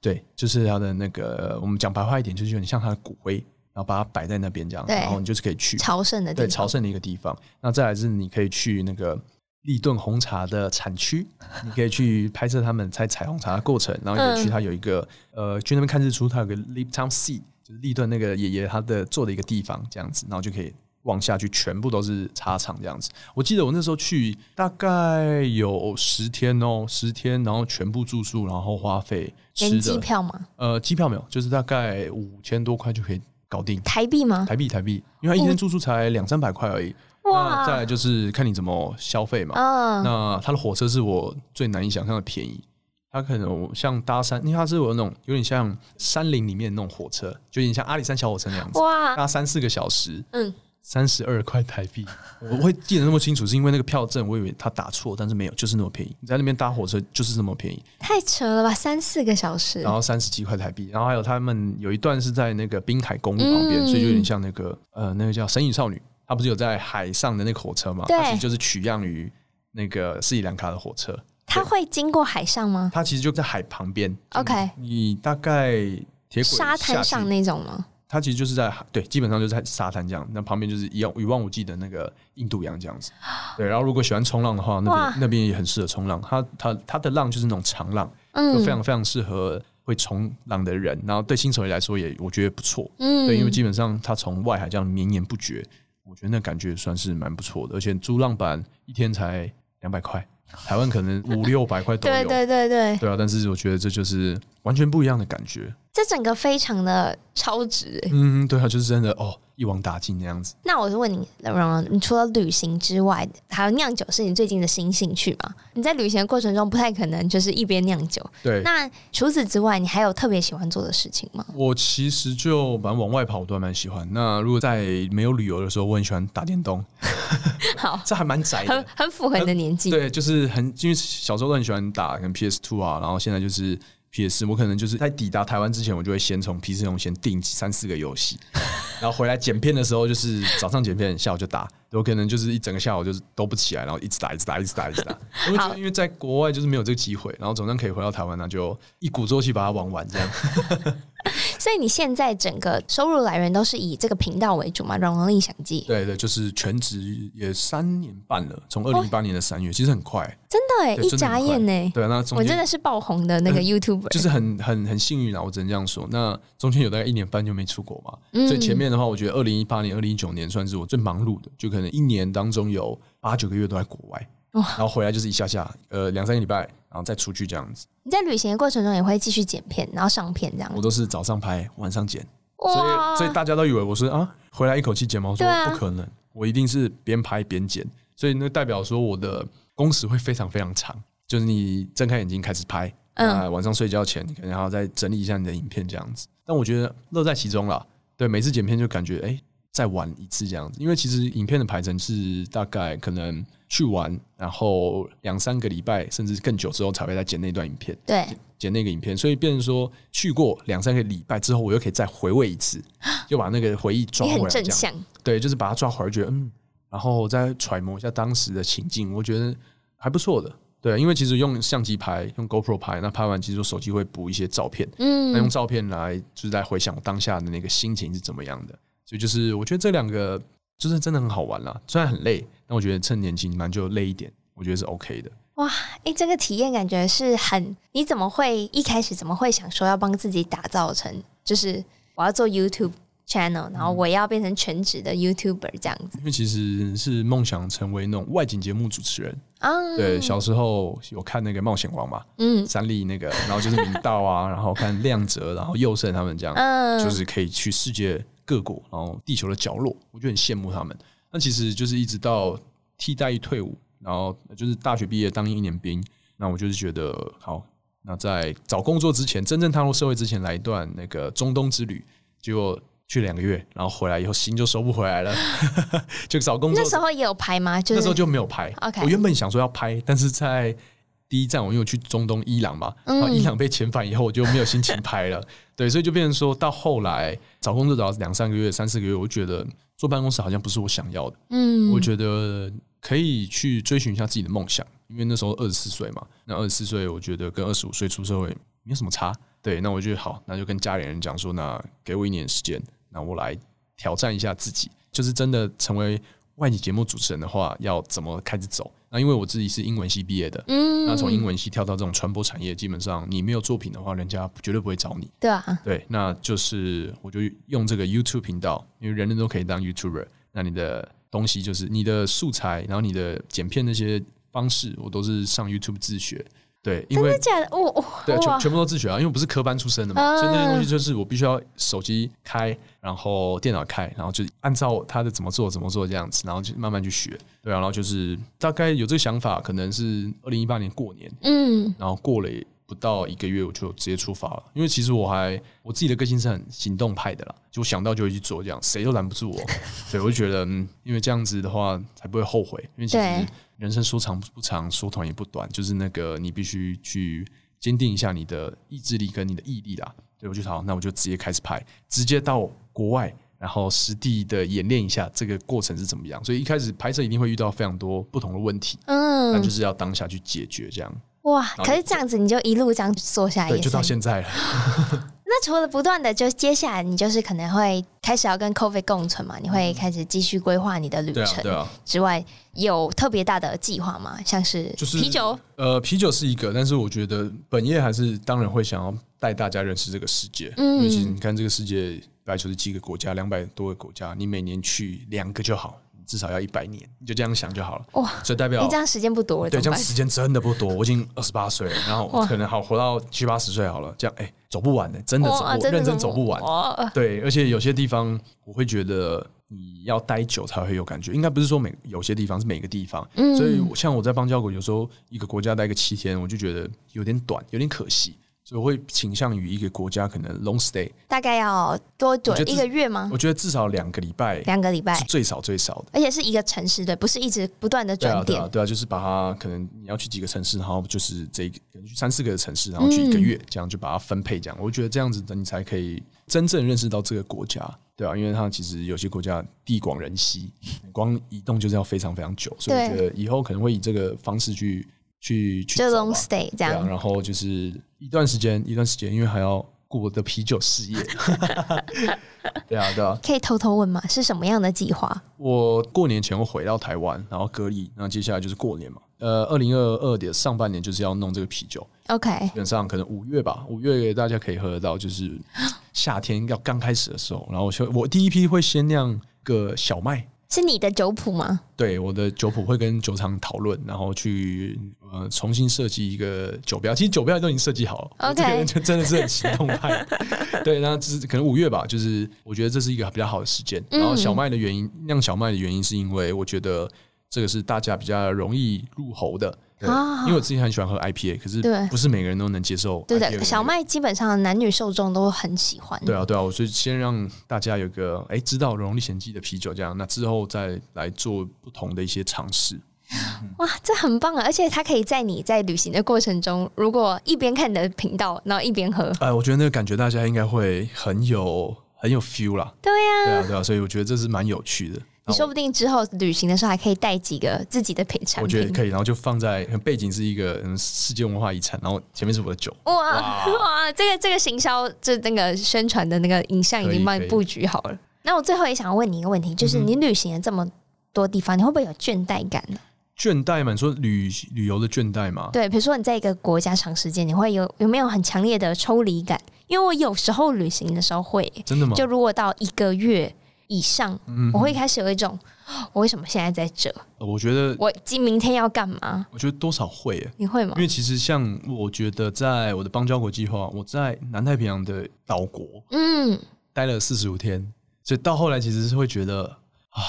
对，就是它的那个我们讲白话一点，就是有点像它的骨灰。然后把它摆在那边这样，然后你就是可以去朝圣的地方，对，朝圣的一个地方。那再来是你可以去那个立顿红茶的产区，你可以去拍摄他们采采红茶的过程，然后也去他有一个、嗯、呃去那边看日出，他有个 Lipton Sea，就是立顿那个爷爷他的做的一个地方这样子，然后就可以往下去，全部都是茶厂这样子。我记得我那时候去大概有十天哦，十天，然后全部住宿，然后花费吃机票吗？呃，机票没有，就是大概五千多块就可以。搞定台币吗？台币台币，因为他一天住宿才两三百块而已。哇！那再来就是看你怎么消费嘛。嗯。那他的火车是我最难以想象的便宜。他可能像搭山，因为它是有那种有点像山林里面那种火车，就有点像阿里山小火车那样子。哇！搭三四个小时。嗯。三十二块台币，我会记得那么清楚，是因为那个票证，我以为他打错，但是没有，就是那么便宜。你在那边搭火车就是那么便宜，太扯了吧？三四个小时，然后三十几块台币，然后还有他们有一段是在那个滨海公路旁边，嗯、所以就有点像那个呃，那个叫《神隐少女》，她不是有在海上的那个火车嘛？对，它其实就是取样于那个斯里兰卡的火车。它会经过海上吗？它其实就在海旁边。OK，你大概铁轨沙滩上那种吗？它其实就是在对，基本上就是在沙滩这样，那旁边就是一望一望无际的那个印度洋这样子。[GASPS] 对，然后如果喜欢冲浪的话，那边那边也很适合冲浪。它它它的浪就是那种长浪，就非常非常适合会冲浪的人。然后对新手来说也我觉得不错，嗯，对，因为基本上它从外海这样绵延不绝，我觉得那感觉算是蛮不错的。而且租浪板一天才两百块，台湾可能五六百块都有。[LAUGHS] 对对对对，对啊，但是我觉得这就是完全不一样的感觉。这整个非常的超值，嗯，对啊，就是真的哦，一网打尽那样子。那我就问你，蓉蓉，你除了旅行之外，还有酿酒是你最近的新兴趣吗？你在旅行的过程中不太可能就是一边酿酒，对。那除此之外，你还有特别喜欢做的事情吗？我其实就蛮往外跑，我都还蛮喜欢。那如果在没有旅游的时候，我很喜欢打电动。[LAUGHS] 好，这还蛮宅的，很很符合你的年纪。对，就是很因为小时候都很喜欢打，跟 PS Two 啊，然后现在就是。PS，我可能就是在抵达台湾之前，我就会先从 PC 用先订三四个游戏，[LAUGHS] 然后回来剪片的时候，就是早上剪片，下午就打，有可能就是一整个下午就是都不起来，然后一直打，一直打，一直打，一直打。[LAUGHS] 因为因为在国外就是没有这个机会，然后总算可以回到台湾，那就一鼓作气把它玩完这样。[LAUGHS] 所以你现在整个收入来源都是以这个频道为主吗？蓉蓉历险记。对对，就是全职也三年半了，从二零一八年的三月，其实很快，真的哎，一眨眼呢。对，那我真的是爆红的那个 YouTuber，就是很很很幸运啊，我只能这样说。那中间有大概一年半就没出国嘛，所以前面的话，我觉得二零一八年、二零一九年算是我最忙碌的，就可能一年当中有八九个月都在国外，然后回来就是一下下，呃，两三个礼拜。然后再出去这样子。你在旅行的过程中也会继续剪片，然后上片这样。我都是早上拍，晚上剪，所以所以大家都以为我是啊，回来一口气剪吗？我说不可能，我一定是边拍边剪。所以那代表说我的工时会非常非常长，就是你睁开眼睛开始拍，嗯，晚上睡觉前你可能还要再整理一下你的影片这样子。但我觉得乐在其中了，对，每次剪片就感觉哎，再玩一次这样子，因为其实影片的排程是大概可能。去玩，然后两三个礼拜甚至更久之后才会再剪那段影片，对，剪那个影片，所以变成说去过两三个礼拜之后，我又可以再回味一次，[GASPS] 就把那个回忆抓回来。这样，对，就是把它抓回来，觉得嗯，然后再揣摩一下当时的情境，我觉得还不错的。对，因为其实用相机拍，用 GoPro 拍，那拍完其实手机会补一些照片，嗯，那用照片来就是在回想我当下的那个心情是怎么样的，所以就是我觉得这两个。就是真的很好玩啦，虽然很累，但我觉得趁年轻蛮就累一点，我觉得是 OK 的。哇，哎、欸，这个体验感觉是很……你怎么会一开始怎么会想说要帮自己打造成，就是我要做 YouTube channel，然后我要变成全职的 YouTuber 这样子。因为其实是梦想成为那种外景节目主持人。嗯，对，小时候有看那个冒险王嘛，嗯，三立那个，然后就是明道啊，然后看亮哲，然后佑胜他们这样，嗯，就是可以去世界各国，然后地球的角落，我就很羡慕他们。那其实就是一直到替代役退伍，然后就是大学毕业当一年兵，那我就是觉得好，那在找工作之前，真正踏入社会之前，来一段那个中东之旅，结果。去两个月，然后回来以后心就收不回来了，[LAUGHS] 就找工作。那时候也有拍吗？就是、那时候就没有拍。Okay. 我原本想说要拍，但是在第一站我因为去中东伊朗嘛，然后伊朗被遣返以后，我就没有心情拍了。[LAUGHS] 对，所以就变成说到后来找工作找两三个月、三四个月，我觉得坐办公室好像不是我想要的。嗯，我觉得可以去追寻一下自己的梦想，因为那时候二十四岁嘛，那二十四岁我觉得跟二十五岁出社会没有什么差。对，那我觉得好，那就跟家里人讲说，那给我一年时间。那我来挑战一下自己，就是真的成为外景节目主持人的话，要怎么开始走？那因为我自己是英文系毕业的，嗯，那从英文系跳到这种传播产业，基本上你没有作品的话，人家绝对不会找你。对啊，对，那就是我就用这个 YouTube 频道，因为人人都可以当 YouTuber。那你的东西就是你的素材，然后你的剪片那些方式，我都是上 YouTube 自学。对，因为真的假的？哦，对，全全部都自学啊，因为我不是科班出身的嘛，嗯、所以那些东西就是我必须要手机开，然后电脑开，然后就按照他的怎么做怎么做这样子，然后就慢慢去学。对啊，然后就是大概有这个想法，可能是二零一八年过年，嗯，然后过了不到一个月，我就直接出发了。因为其实我还我自己的个性是很行动派的啦，就想到就会去做，这样谁都拦不住我。[LAUGHS] 所以，我就觉得，嗯，因为这样子的话才不会后悔，因为其实。人生说长不长，说短也不短，就是那个你必须去坚定一下你的意志力跟你的毅力啦。对，我就好，那我就直接开始拍，直接到国外，然后实地的演练一下这个过程是怎么样。所以一开始拍摄一定会遇到非常多不同的问题，嗯，那就是要当下去解决这样。哇，可是这样子你就一路这样做下来，对，就到现在了。[LAUGHS] 那除了不断的，就接下来你就是可能会开始要跟 COVID 共存嘛？你会开始继续规划你的旅程。对啊。之外，有特别大的计划吗？像是就是啤酒。呃，啤酒是一个，但是我觉得本业还是当然会想要带大家认识这个世界。嗯。尤其你看这个世界一百九十几个国家，两百多个国家，你每年去两个就好。至少要一百年，你就这样想就好了。哇，所以代表你这样时间不多了。对，这样时间真的不多。我已经二十八岁了，[LAUGHS] 然后可能好活到七八十岁好了。这样哎、欸，走不完的，真的走不，认真走不完。对，而且有些地方我会觉得你要待久才会有感觉。应该不是说每有些地方是每个地方。嗯，所以像我在邦交国，有时候一个国家待个七天，我就觉得有点短，有点可惜。所以我会倾向于一个国家可能 long stay，大概要多久？一个月吗？我觉得至少两个礼拜，两个礼拜最少最少的，而且是一个城市，的，不是一直不断的转点。对啊，对啊，就是把它可能你要去几个城市，然后就是这一个三四个城市，然后去一个月，嗯、这样就把它分配这样。我觉得这样子的你才可以真正认识到这个国家，对啊，因为它其实有些国家地广人稀，光移动就是要非常非常久，所以我觉得以后可能会以这个方式去。去去 long stay 这样，然后就是一段时间，一段时间，因为还要顾我的啤酒事业。[LAUGHS] 对啊，对啊。可以偷偷问吗？是什么样的计划？我过年前会回到台湾，然后隔离，然后接下来就是过年嘛。呃，二零二二的上半年就是要弄这个啤酒。OK，基本上可能五月吧，五月大家可以喝得到，就是 [GASPS] 夏天要刚开始的时候。然后我我第一批会先酿个小麦。是你的酒谱吗？对，我的酒谱会跟酒厂讨论，然后去呃重新设计一个酒标。其实酒标都已经设计好了.这个人就真的是很行动派。[LAUGHS] 对，那这是可能五月吧，就是我觉得这是一个比较好的时间。然后小麦的原因，酿小麦的原因是因为我觉得这个是大家比较容易入喉的。对，因为我自己很喜欢喝 IPA，可是不是每个人都能接受。对的，小麦基本上男女受众都很喜欢。对啊，对啊，我所以先让大家有个哎知道《龙历险记》的啤酒这样，那之后再来做不同的一些尝试。哇，这很棒啊！而且它可以在你在旅行的过程中，如果一边看你的频道，然后一边喝，哎，我觉得那个感觉大家应该会很有很有 feel 啦。对呀，对啊，对啊，所以我觉得这是蛮有趣的。你说不定之后旅行的时候还可以带几个自己的品产品，我觉得可以，然后就放在背景是一个世界文化遗产，然后前面是我的酒。哇哇，哇，这个这个行销这那个宣传的那个影像已经帮你布局好了。那我最后也想要问你一个问题，就是你旅行了这么多地方，你会不会有倦怠感呢？倦怠嘛？你说旅旅游的倦怠嘛？对，比如说你在一个国家长时间，你会有有没有很强烈的抽离感？因为我有时候旅行的时候会，真的吗？就如果到一个月以上，嗯、我会开始有一种，我为什么现在在这？我觉得我今明天要干嘛？我觉得多少会耶，你会吗？因为其实像我觉得，在我的邦交国计划，我在南太平洋的岛国，嗯，待了四十五天，所以到后来其实是会觉得啊。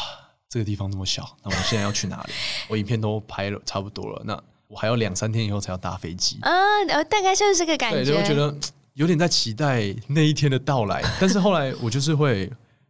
这个地方那么小，那我现在要去哪里？[LAUGHS] 我影片都拍了差不多了，那我还要两三天以后才要搭飞机。嗯，大概就是这个感觉。对，我觉得有点在期待那一天的到来。但是后来我就是会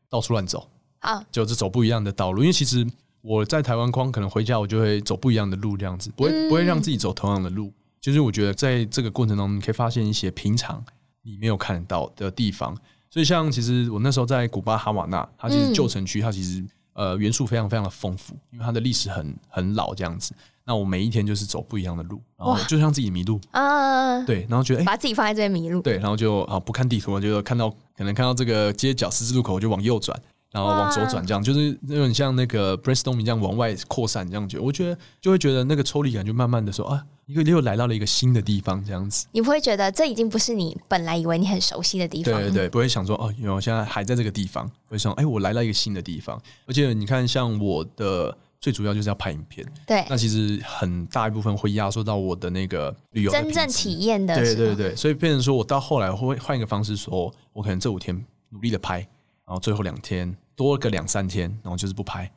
到处乱走，啊，就是走不一样的道路。因为其实我在台湾框，可能回家我就会走不一样的路，这样子不会、嗯、不会让自己走同样的路。就是我觉得在这个过程中，你可以发现一些平常你没有看到的地方。所以像其实我那时候在古巴哈瓦那，它其实旧城区，它其实。呃，元素非常非常的丰富，因为它的历史很很老这样子。那我每一天就是走不一样的路，然后就像自己迷路啊，对，然后觉得哎，把自己放在这边迷路，对，然后就啊不看地图，我就看到可能看到这个街角十字路口，我就往右转。然后往左转，这样就是有点像那个 brainstorming 这样往外扩散，这样觉得，我觉得就会觉得那个抽离感就慢慢的说啊，一个又来到了一个新的地方，这样子。你不会觉得这已经不是你本来以为你很熟悉的地方？对对对，不会想说哦，原来我现在还在这个地方，会想哎，我来到一个新的地方。而且你看，像我的最主要就是要拍影片，对，那其实很大一部分会压缩到我的那个旅游真正体验的。对对对，所以变成说我到后来会换一个方式说，我可能这五天努力的拍，然后最后两天。多个两三天，然后就是不拍，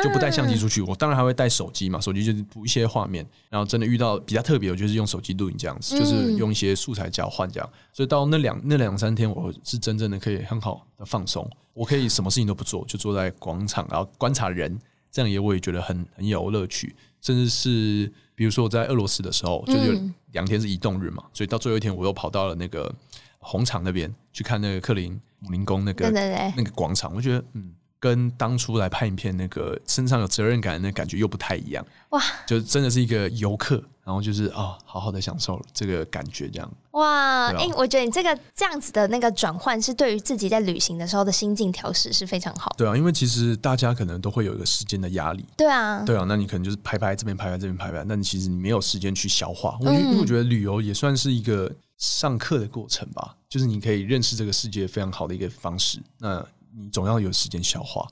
就不带相机出去。我当然还会带手机嘛，手机就是补一些画面。然后真的遇到比较特别，我就是用手机录影这样子，就是用一些素材交换这样。所以到那两那两三天，我是真正的可以很好的放松。我可以什么事情都不做，就坐在广场，然后观察人，这样也我也觉得很很有乐趣。甚至是比如说我在俄罗斯的时候，就是有两天是移动日嘛，所以到最后一天，我又跑到了那个红场那边去看那个克林。姆林宫那个那个广场，我觉得嗯，跟当初来拍影片那个身上有责任感的那感觉又不太一样哇，就真的是一个游客，然后就是啊、哦，好好的享受这个感觉这样哇，哎、欸，我觉得你这个这样子的那个转换是对于自己在旅行的时候的心境调试是非常好。对啊，因为其实大家可能都会有一个时间的压力。对啊，对啊，那你可能就是拍拍这边拍拍这边拍拍，那你其实你没有时间去消化。我觉得，因为我觉得旅游也算是一个。上课的过程吧，就是你可以认识这个世界非常好的一个方式。那你总要有时间消化。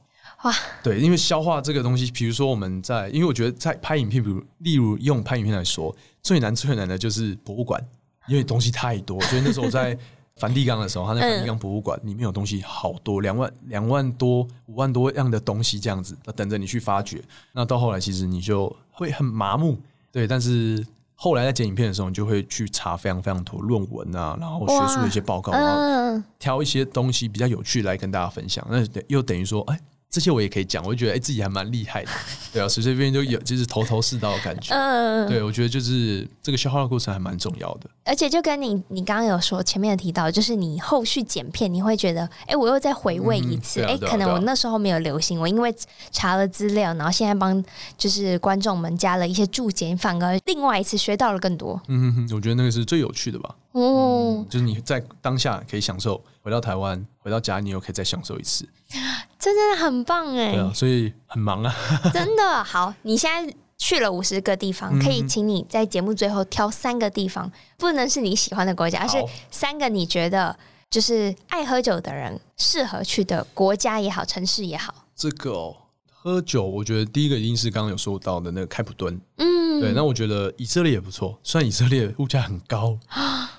哇，对，因为消化这个东西，比如说我们在，因为我觉得在拍影片，比如例如用拍影片来说，最难最难的就是博物馆，因为东西太多。所以那时候我在梵蒂冈的时候，他那梵蒂冈博物馆里面有东西好多，两万两万多五万多样的东西这样子，等着你去发掘。那到后来其实你就会很麻木，对，但是。后来在剪影片的时候，你就会去查非常非常多论文啊，然后学术的一些报告，然后挑一些东西比较有趣来跟大家分享。那又等于说，哎。这些我也可以讲，我就觉得哎，自己还蛮厉害的，[LAUGHS] 对啊，随随便便就有，就是头头是道的感觉。嗯，对，我觉得就是这个消化的过程还蛮重要的。而且就跟你你刚刚有说前面有提到，就是你后续剪片，你会觉得哎，我又再回味一次，哎、嗯，可能我那时候没有留心，我因为查了资料，然后现在帮就是观众们加了一些注解，反而另外一次学到了更多。嗯哼哼，我觉得那个是最有趣的吧。哦、嗯，就是你在当下可以享受，回到台湾，回到家，你又可以再享受一次。[LAUGHS] 真的很棒哎！对啊，所以很忙啊。[LAUGHS] 真的好，你现在去了五十个地方，可以请你在节目最后挑三个地方，不能是你喜欢的国家，而是三个你觉得就是爱喝酒的人适合去的国家也好，城市也好。这个哦，喝酒，我觉得第一个一定是刚刚有说到的那个开普敦。嗯，对。那我觉得以色列也不错，虽然以色列物价很高，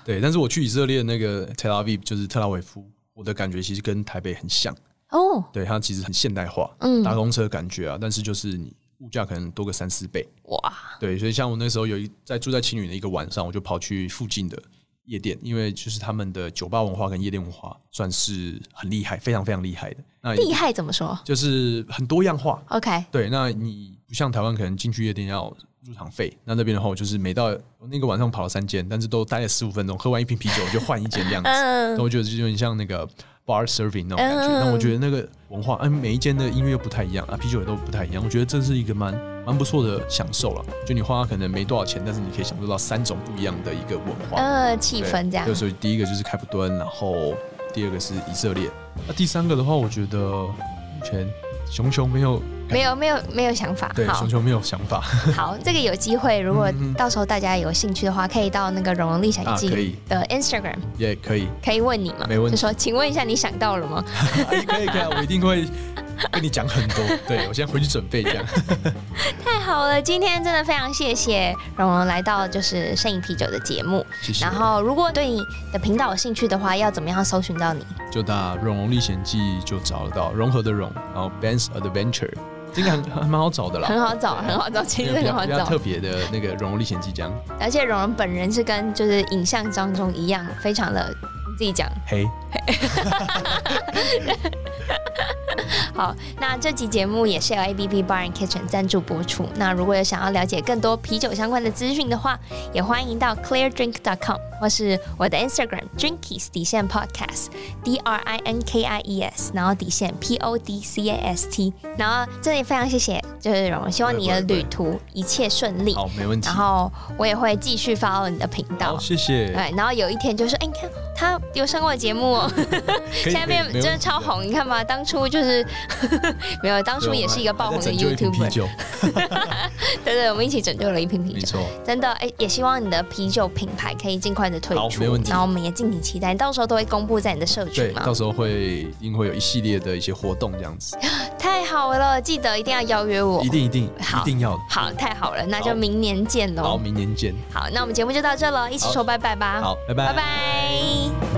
对，但是我去以色列那个 Tel Aviv，就是特拉维夫，我的感觉其实跟台北很像。哦，对，它其实很现代化，嗯，搭公车感觉啊，但是就是你物价可能多个三四倍，哇，对，所以像我那时候有一在住在青旅的一个晚上，我就跑去附近的夜店，因为就是他们的酒吧文化跟夜店文化算是很厉害，非常非常厉害的。那厉害怎么说？就是很多样化。OK，对，那你不像台湾，可能进去夜店要入场费，那那边的话，我就是每到那个晚上跑了三间，但是都待了十五分钟，喝完一瓶啤酒就换一间这样子，那我觉得就有点像那个。Bar serving 那种感觉，那、嗯、我觉得那个文化，嗯，每一间的音乐又不太一样啊，啤酒也都不太一样。我觉得这是一个蛮蛮不错的享受了。就你花可能没多少钱，但是你可以享受到三种不一样的一个文化，呃，气氛这样。所以第一个就是开普敦，然后第二个是以色列，那第三个的话，我觉得目前熊熊没有。没有没有没有想法，对，熊熊没有想法。[LAUGHS] 好，这个有机会，如果到时候大家有兴趣的话，可以到那个《荣荣历险记》的 Instagram 也可以，可以问你吗？没问题。就说，请问一下，你想到了吗？[LAUGHS] 可以可以，我一定会 [LAUGHS] 跟你讲很多。对，我先回去准备这样。[LAUGHS] 太好了，今天真的非常谢谢蓉蓉来到就是摄影啤酒的节目。谢谢。然后，如果对你的频道有兴趣的话，要怎么样搜寻到你？就打《融融历险记》就找得到，融合的融，然后 Ben's Adventure。这个还还蛮好找的啦，很好找，很好找，其实很好找。比较特别的那个《融融历险记》这样，而且蓉蓉本人是跟就是影像当中一样，非常的自己讲嘿。[LAUGHS] 好，那这集节目也是由 ABB Bar and Kitchen 赞助播出。那如果有想要了解更多啤酒相关的资讯的话，也欢迎到 ClearDrink.com 或是我的 Instagram Drinkies 底线 Podcast D R I N K I E S，然后底线 P O D C A S T。然后这里非常谢谢，就是融融，希望你的旅途一切顺利。好，没问题。然后我也会继续 follow 你的频道。谢谢。对，然后有一天就说，哎，你看他有上过节目哦，现在变真的超红，你看吧，当初就是。[LAUGHS] 没有，当初也是一个爆红的 YouTuber。[LAUGHS] 对对，我们一起拯救了一瓶啤酒。没错，真的哎，也希望你的啤酒品牌可以尽快的推出。没问题。然后我们也敬请期待，到时候都会公布在你的社群嘛。对，到时候会一定会有一系列的一些活动这样子。[GASPS] 太好了，记得一定要邀约我。一定一定，好，一定要。好，太好了，那就明年见喽。好，明年见。好，那我们节目就到这了，一起说拜拜吧。好，拜拜，拜拜。